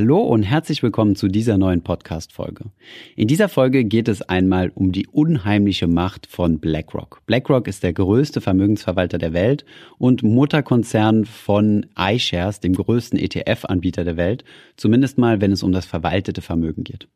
Hallo und herzlich willkommen zu dieser neuen Podcast-Folge. In dieser Folge geht es einmal um die unheimliche Macht von BlackRock. BlackRock ist der größte Vermögensverwalter der Welt und Mutterkonzern von iShares, dem größten ETF-Anbieter der Welt, zumindest mal, wenn es um das verwaltete Vermögen geht.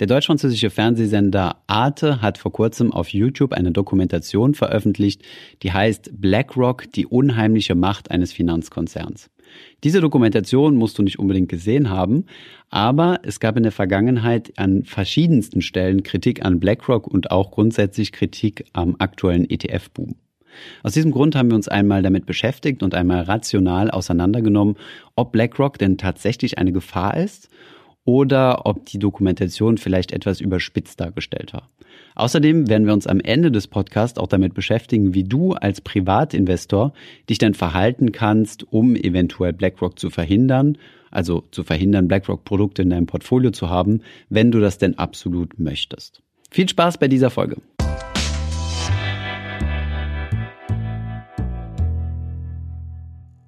Der deutsch-französische Fernsehsender Arte hat vor kurzem auf YouTube eine Dokumentation veröffentlicht, die heißt BlackRock, die unheimliche Macht eines Finanzkonzerns. Diese Dokumentation musst du nicht unbedingt gesehen haben, aber es gab in der Vergangenheit an verschiedensten Stellen Kritik an BlackRock und auch grundsätzlich Kritik am aktuellen ETF-Boom. Aus diesem Grund haben wir uns einmal damit beschäftigt und einmal rational auseinandergenommen, ob BlackRock denn tatsächlich eine Gefahr ist oder ob die Dokumentation vielleicht etwas überspitzt dargestellt war. Außerdem werden wir uns am Ende des Podcasts auch damit beschäftigen, wie du als Privatinvestor dich dann verhalten kannst, um eventuell BlackRock zu verhindern, also zu verhindern, BlackRock-Produkte in deinem Portfolio zu haben, wenn du das denn absolut möchtest. Viel Spaß bei dieser Folge.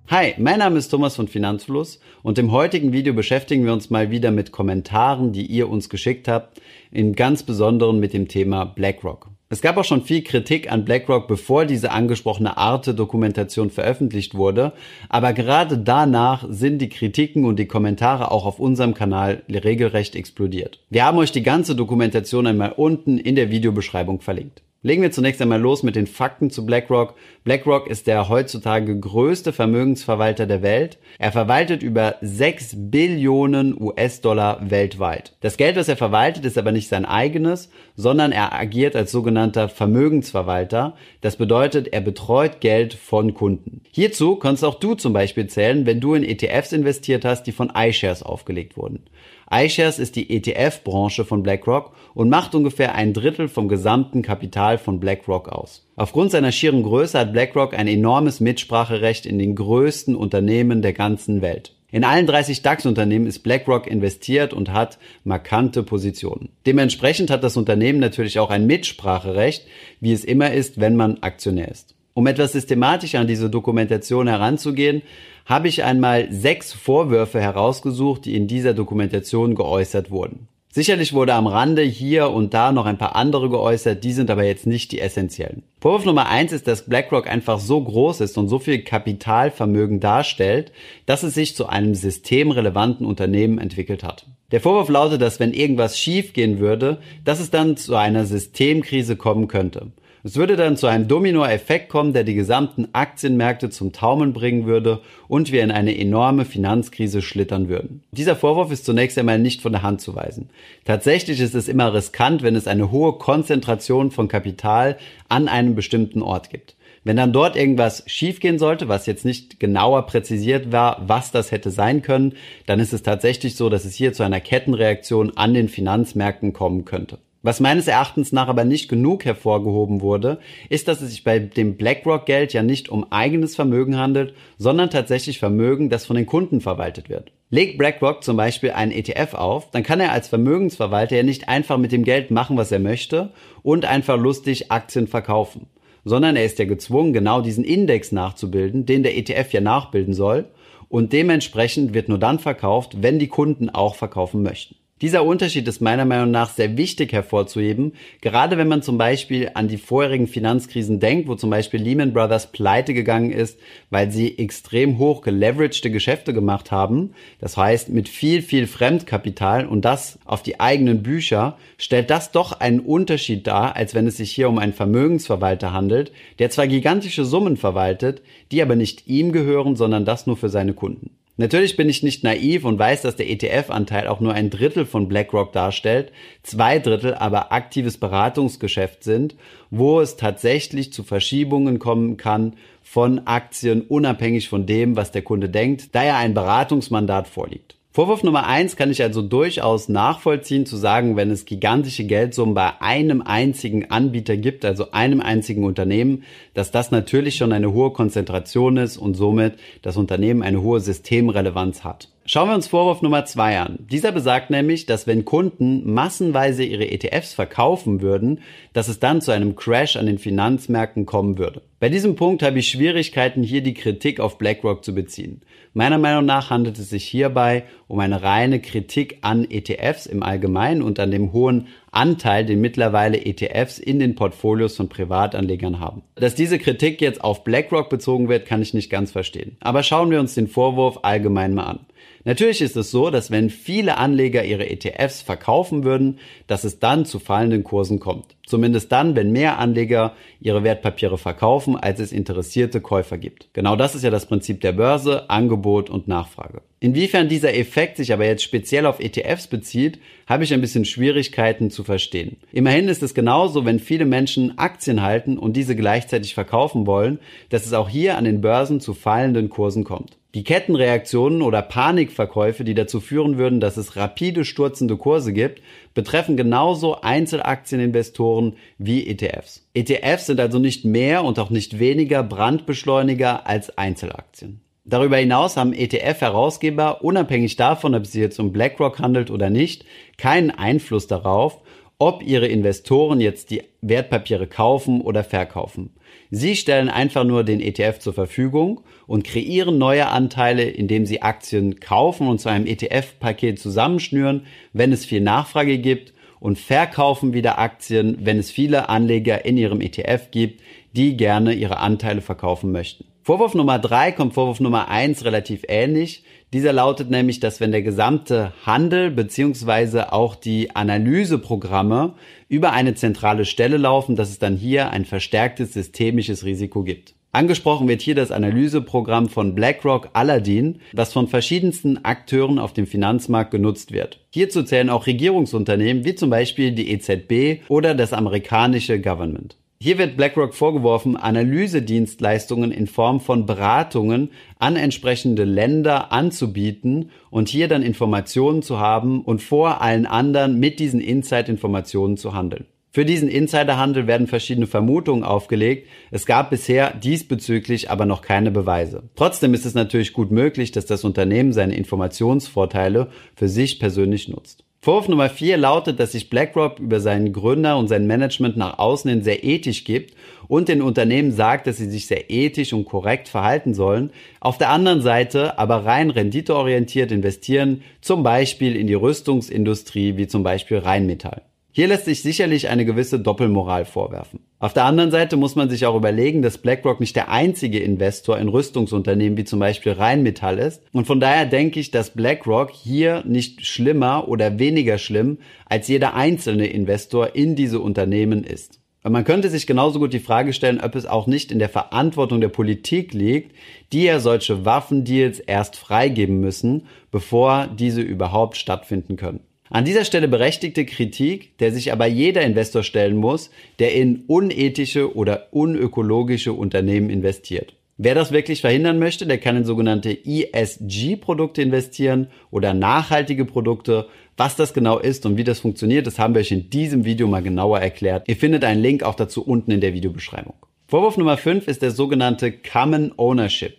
Hi, mein Name ist Thomas von Finanzfluss und im heutigen Video beschäftigen wir uns mal wieder mit Kommentaren, die ihr uns geschickt habt, in ganz besonderen mit dem Thema BlackRock. Es gab auch schon viel Kritik an BlackRock, bevor diese angesprochene Arte-Dokumentation veröffentlicht wurde, aber gerade danach sind die Kritiken und die Kommentare auch auf unserem Kanal regelrecht explodiert. Wir haben euch die ganze Dokumentation einmal unten in der Videobeschreibung verlinkt. Legen wir zunächst einmal los mit den Fakten zu BlackRock. BlackRock ist der heutzutage größte Vermögensverwalter der Welt. Er verwaltet über 6 Billionen US-Dollar weltweit. Das Geld, das er verwaltet, ist aber nicht sein eigenes, sondern er agiert als sogenannter Vermögensverwalter. Das bedeutet, er betreut Geld von Kunden. Hierzu kannst auch du zum Beispiel zählen, wenn du in ETFs investiert hast, die von iShares aufgelegt wurden iShares ist die ETF-Branche von BlackRock und macht ungefähr ein Drittel vom gesamten Kapital von BlackRock aus. Aufgrund seiner schieren Größe hat BlackRock ein enormes Mitspracherecht in den größten Unternehmen der ganzen Welt. In allen 30 DAX-Unternehmen ist BlackRock investiert und hat markante Positionen. Dementsprechend hat das Unternehmen natürlich auch ein Mitspracherecht, wie es immer ist, wenn man Aktionär ist. Um etwas systematischer an diese Dokumentation heranzugehen, habe ich einmal sechs Vorwürfe herausgesucht, die in dieser Dokumentation geäußert wurden. Sicherlich wurde am Rande hier und da noch ein paar andere geäußert, die sind aber jetzt nicht die essentiellen. Vorwurf Nummer eins ist, dass BlackRock einfach so groß ist und so viel Kapitalvermögen darstellt, dass es sich zu einem systemrelevanten Unternehmen entwickelt hat. Der Vorwurf lautet, dass wenn irgendwas schiefgehen würde, dass es dann zu einer Systemkrise kommen könnte. Es würde dann zu einem Dominoeffekt kommen, der die gesamten Aktienmärkte zum Taumeln bringen würde und wir in eine enorme Finanzkrise schlittern würden. Dieser Vorwurf ist zunächst einmal nicht von der Hand zu weisen. Tatsächlich ist es immer riskant, wenn es eine hohe Konzentration von Kapital an einem bestimmten Ort gibt. Wenn dann dort irgendwas schiefgehen sollte, was jetzt nicht genauer präzisiert war, was das hätte sein können, dann ist es tatsächlich so, dass es hier zu einer Kettenreaktion an den Finanzmärkten kommen könnte. Was meines Erachtens nach aber nicht genug hervorgehoben wurde, ist, dass es sich bei dem BlackRock-Geld ja nicht um eigenes Vermögen handelt, sondern tatsächlich Vermögen, das von den Kunden verwaltet wird. Legt BlackRock zum Beispiel einen ETF auf, dann kann er als Vermögensverwalter ja nicht einfach mit dem Geld machen, was er möchte und einfach lustig Aktien verkaufen, sondern er ist ja gezwungen, genau diesen Index nachzubilden, den der ETF ja nachbilden soll und dementsprechend wird nur dann verkauft, wenn die Kunden auch verkaufen möchten. Dieser Unterschied ist meiner Meinung nach sehr wichtig hervorzuheben, gerade wenn man zum Beispiel an die vorherigen Finanzkrisen denkt, wo zum Beispiel Lehman Brothers pleite gegangen ist, weil sie extrem hoch geleveragte Geschäfte gemacht haben. Das heißt, mit viel, viel Fremdkapital und das auf die eigenen Bücher, stellt das doch einen Unterschied dar, als wenn es sich hier um einen Vermögensverwalter handelt, der zwar gigantische Summen verwaltet, die aber nicht ihm gehören, sondern das nur für seine Kunden. Natürlich bin ich nicht naiv und weiß, dass der ETF-Anteil auch nur ein Drittel von BlackRock darstellt, zwei Drittel aber aktives Beratungsgeschäft sind, wo es tatsächlich zu Verschiebungen kommen kann von Aktien unabhängig von dem, was der Kunde denkt, da ja ein Beratungsmandat vorliegt. Vorwurf Nummer eins kann ich also durchaus nachvollziehen, zu sagen, wenn es gigantische Geldsummen bei einem einzigen Anbieter gibt, also einem einzigen Unternehmen, dass das natürlich schon eine hohe Konzentration ist und somit das Unternehmen eine hohe Systemrelevanz hat. Schauen wir uns Vorwurf Nummer zwei an. Dieser besagt nämlich, dass wenn Kunden massenweise ihre ETFs verkaufen würden, dass es dann zu einem Crash an den Finanzmärkten kommen würde. Bei diesem Punkt habe ich Schwierigkeiten, hier die Kritik auf BlackRock zu beziehen. Meiner Meinung nach handelt es sich hierbei um eine reine Kritik an ETFs im Allgemeinen und an dem hohen Anteil, den mittlerweile ETFs in den Portfolios von Privatanlegern haben. Dass diese Kritik jetzt auf BlackRock bezogen wird, kann ich nicht ganz verstehen. Aber schauen wir uns den Vorwurf allgemein mal an. Natürlich ist es so, dass wenn viele Anleger ihre ETFs verkaufen würden, dass es dann zu fallenden Kursen kommt. Zumindest dann, wenn mehr Anleger ihre Wertpapiere verkaufen, als es interessierte Käufer gibt. Genau das ist ja das Prinzip der Börse, Angebot und Nachfrage. Inwiefern dieser Effekt sich aber jetzt speziell auf ETFs bezieht, habe ich ein bisschen Schwierigkeiten zu verstehen. Immerhin ist es genauso, wenn viele Menschen Aktien halten und diese gleichzeitig verkaufen wollen, dass es auch hier an den Börsen zu fallenden Kursen kommt. Die Kettenreaktionen oder Panikverkäufe, die dazu führen würden, dass es rapide sturzende Kurse gibt, betreffen genauso Einzelaktieninvestoren wie ETFs. ETFs sind also nicht mehr und auch nicht weniger Brandbeschleuniger als Einzelaktien. Darüber hinaus haben ETF-Herausgeber, unabhängig davon, ob es sich jetzt um BlackRock handelt oder nicht, keinen Einfluss darauf, ob ihre Investoren jetzt die Wertpapiere kaufen oder verkaufen. Sie stellen einfach nur den ETF zur Verfügung und kreieren neue Anteile, indem sie Aktien kaufen und zu einem ETF-Paket zusammenschnüren, wenn es viel Nachfrage gibt und verkaufen wieder Aktien, wenn es viele Anleger in ihrem ETF gibt, die gerne ihre Anteile verkaufen möchten. Vorwurf Nummer drei kommt Vorwurf Nummer eins relativ ähnlich. Dieser lautet nämlich, dass wenn der gesamte Handel beziehungsweise auch die Analyseprogramme über eine zentrale Stelle laufen, dass es dann hier ein verstärktes systemisches Risiko gibt. Angesprochen wird hier das Analyseprogramm von BlackRock Aladdin, das von verschiedensten Akteuren auf dem Finanzmarkt genutzt wird. Hierzu zählen auch Regierungsunternehmen wie zum Beispiel die EZB oder das amerikanische Government. Hier wird BlackRock vorgeworfen, Analysedienstleistungen in Form von Beratungen an entsprechende Länder anzubieten und hier dann Informationen zu haben und vor allen anderen mit diesen Insight-Informationen zu handeln. Für diesen Insiderhandel werden verschiedene Vermutungen aufgelegt. Es gab bisher diesbezüglich aber noch keine Beweise. Trotzdem ist es natürlich gut möglich, dass das Unternehmen seine Informationsvorteile für sich persönlich nutzt. Vorwurf Nummer vier lautet, dass sich BlackRock über seinen Gründer und sein Management nach außen hin sehr ethisch gibt und den Unternehmen sagt, dass sie sich sehr ethisch und korrekt verhalten sollen, auf der anderen Seite aber rein renditeorientiert investieren, zum Beispiel in die Rüstungsindustrie wie zum Beispiel Rheinmetall. Hier lässt sich sicherlich eine gewisse Doppelmoral vorwerfen. Auf der anderen Seite muss man sich auch überlegen, dass BlackRock nicht der einzige Investor in Rüstungsunternehmen wie zum Beispiel Rheinmetall ist. Und von daher denke ich, dass BlackRock hier nicht schlimmer oder weniger schlimm als jeder einzelne Investor in diese Unternehmen ist. Und man könnte sich genauso gut die Frage stellen, ob es auch nicht in der Verantwortung der Politik liegt, die ja solche Waffendeals erst freigeben müssen, bevor diese überhaupt stattfinden können. An dieser Stelle berechtigte Kritik, der sich aber jeder Investor stellen muss, der in unethische oder unökologische Unternehmen investiert. Wer das wirklich verhindern möchte, der kann in sogenannte ESG-Produkte investieren oder nachhaltige Produkte. Was das genau ist und wie das funktioniert, das haben wir euch in diesem Video mal genauer erklärt. Ihr findet einen Link auch dazu unten in der Videobeschreibung. Vorwurf Nummer 5 ist der sogenannte Common Ownership.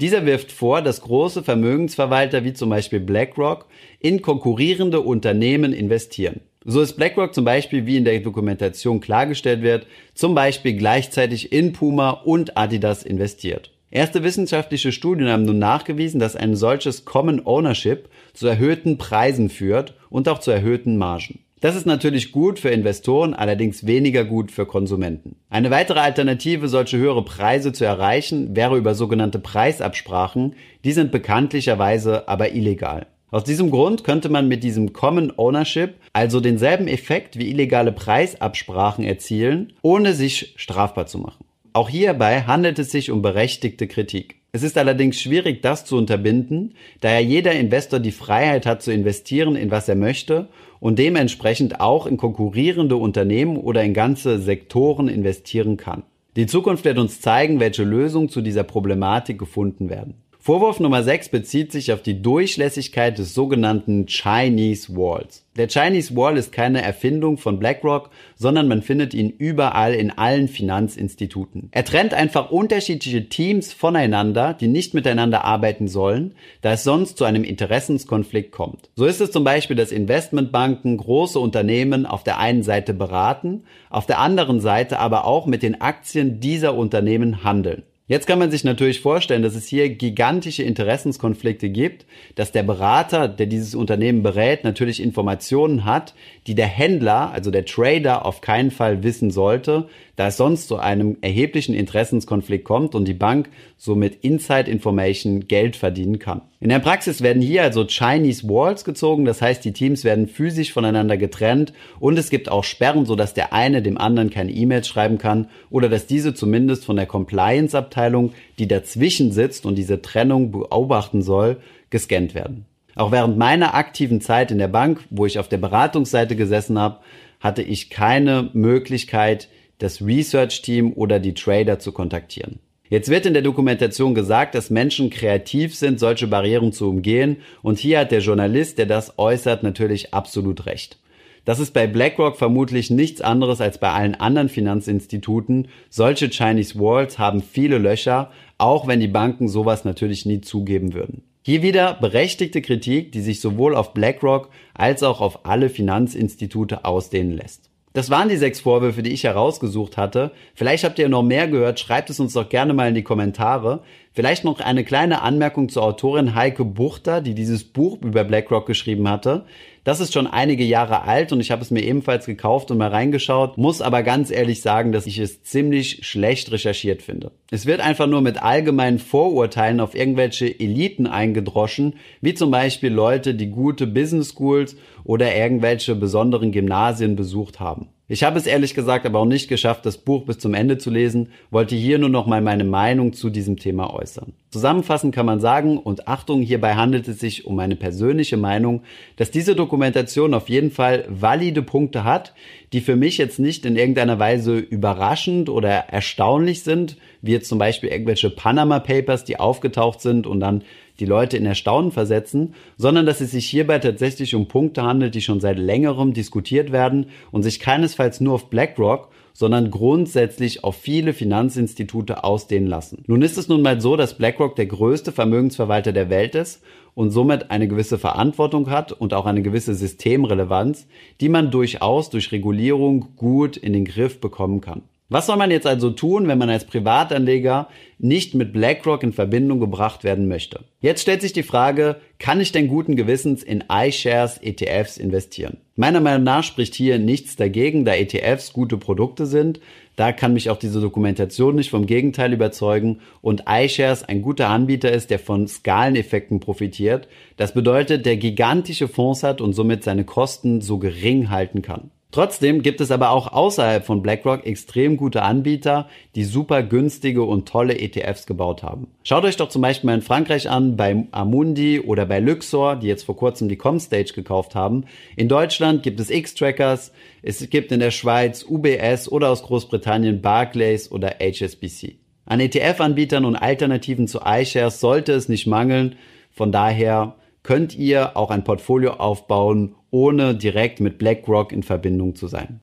Dieser wirft vor, dass große Vermögensverwalter wie zum Beispiel BlackRock in konkurrierende Unternehmen investieren. So ist BlackRock zum Beispiel, wie in der Dokumentation klargestellt wird, zum Beispiel gleichzeitig in Puma und Adidas investiert. Erste wissenschaftliche Studien haben nun nachgewiesen, dass ein solches Common Ownership zu erhöhten Preisen führt und auch zu erhöhten Margen. Das ist natürlich gut für Investoren, allerdings weniger gut für Konsumenten. Eine weitere Alternative, solche höhere Preise zu erreichen, wäre über sogenannte Preisabsprachen. Die sind bekanntlicherweise aber illegal. Aus diesem Grund könnte man mit diesem Common Ownership also denselben Effekt wie illegale Preisabsprachen erzielen, ohne sich strafbar zu machen. Auch hierbei handelt es sich um berechtigte Kritik. Es ist allerdings schwierig, das zu unterbinden, da ja jeder Investor die Freiheit hat zu investieren, in was er möchte und dementsprechend auch in konkurrierende Unternehmen oder in ganze Sektoren investieren kann. Die Zukunft wird uns zeigen, welche Lösungen zu dieser Problematik gefunden werden. Vorwurf Nummer 6 bezieht sich auf die Durchlässigkeit des sogenannten Chinese Walls. Der Chinese Wall ist keine Erfindung von BlackRock, sondern man findet ihn überall in allen Finanzinstituten. Er trennt einfach unterschiedliche Teams voneinander, die nicht miteinander arbeiten sollen, da es sonst zu einem Interessenskonflikt kommt. So ist es zum Beispiel, dass Investmentbanken große Unternehmen auf der einen Seite beraten, auf der anderen Seite aber auch mit den Aktien dieser Unternehmen handeln. Jetzt kann man sich natürlich vorstellen, dass es hier gigantische Interessenskonflikte gibt, dass der Berater, der dieses Unternehmen berät, natürlich Informationen hat, die der Händler, also der Trader, auf keinen Fall wissen sollte, da es sonst zu einem erheblichen Interessenskonflikt kommt und die Bank somit Inside Information Geld verdienen kann. In der Praxis werden hier also Chinese Walls gezogen, das heißt, die Teams werden physisch voneinander getrennt und es gibt auch Sperren, sodass der eine dem anderen keine E-Mails schreiben kann oder dass diese zumindest von der Compliance-Abteilung, die dazwischen sitzt und diese Trennung beobachten soll, gescannt werden. Auch während meiner aktiven Zeit in der Bank, wo ich auf der Beratungsseite gesessen habe, hatte ich keine Möglichkeit, das Research-Team oder die Trader zu kontaktieren. Jetzt wird in der Dokumentation gesagt, dass Menschen kreativ sind, solche Barrieren zu umgehen und hier hat der Journalist, der das äußert, natürlich absolut recht. Das ist bei BlackRock vermutlich nichts anderes als bei allen anderen Finanzinstituten. Solche Chinese Walls haben viele Löcher, auch wenn die Banken sowas natürlich nie zugeben würden. Hier wieder berechtigte Kritik, die sich sowohl auf BlackRock als auch auf alle Finanzinstitute ausdehnen lässt. Das waren die sechs Vorwürfe, die ich herausgesucht hatte. Vielleicht habt ihr noch mehr gehört. Schreibt es uns doch gerne mal in die Kommentare. Vielleicht noch eine kleine Anmerkung zur Autorin Heike Buchter, die dieses Buch über BlackRock geschrieben hatte. Das ist schon einige Jahre alt und ich habe es mir ebenfalls gekauft und mal reingeschaut, muss aber ganz ehrlich sagen, dass ich es ziemlich schlecht recherchiert finde. Es wird einfach nur mit allgemeinen Vorurteilen auf irgendwelche Eliten eingedroschen, wie zum Beispiel Leute, die gute Business Schools oder irgendwelche besonderen Gymnasien besucht haben. Ich habe es ehrlich gesagt aber auch nicht geschafft, das Buch bis zum Ende zu lesen, wollte hier nur noch mal meine Meinung zu diesem Thema äußern. Zusammenfassend kann man sagen, und Achtung, hierbei handelt es sich um meine persönliche Meinung, dass diese Dokumentation auf jeden Fall valide Punkte hat, die für mich jetzt nicht in irgendeiner Weise überraschend oder erstaunlich sind, wie jetzt zum Beispiel irgendwelche Panama Papers, die aufgetaucht sind und dann die Leute in Erstaunen versetzen, sondern dass es sich hierbei tatsächlich um Punkte handelt, die schon seit längerem diskutiert werden und sich keinesfalls nur auf BlackRock, sondern grundsätzlich auf viele Finanzinstitute ausdehnen lassen. Nun ist es nun mal so, dass BlackRock der größte Vermögensverwalter der Welt ist und somit eine gewisse Verantwortung hat und auch eine gewisse Systemrelevanz, die man durchaus durch Regulierung gut in den Griff bekommen kann. Was soll man jetzt also tun, wenn man als Privatanleger nicht mit BlackRock in Verbindung gebracht werden möchte? Jetzt stellt sich die Frage, kann ich denn guten Gewissens in iShares ETFs investieren? Meiner Meinung nach spricht hier nichts dagegen, da ETFs gute Produkte sind. Da kann mich auch diese Dokumentation nicht vom Gegenteil überzeugen und iShares ein guter Anbieter ist, der von Skaleneffekten profitiert. Das bedeutet, der gigantische Fonds hat und somit seine Kosten so gering halten kann. Trotzdem gibt es aber auch außerhalb von BlackRock extrem gute Anbieter, die super günstige und tolle ETFs gebaut haben. Schaut euch doch zum Beispiel mal in Frankreich an, bei Amundi oder bei Luxor, die jetzt vor kurzem die Comstage gekauft haben. In Deutschland gibt es X-Trackers, es gibt in der Schweiz UBS oder aus Großbritannien Barclays oder HSBC. An ETF-Anbietern und Alternativen zu iShares sollte es nicht mangeln. Von daher könnt ihr auch ein Portfolio aufbauen, ohne direkt mit BlackRock in Verbindung zu sein.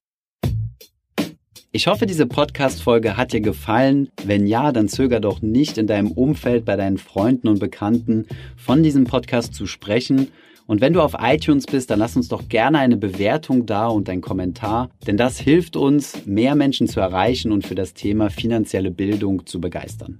Ich hoffe, diese Podcast-Folge hat dir gefallen. Wenn ja, dann zöger doch nicht in deinem Umfeld bei deinen Freunden und Bekannten von diesem Podcast zu sprechen. Und wenn du auf iTunes bist, dann lass uns doch gerne eine Bewertung da und einen Kommentar, denn das hilft uns, mehr Menschen zu erreichen und für das Thema finanzielle Bildung zu begeistern.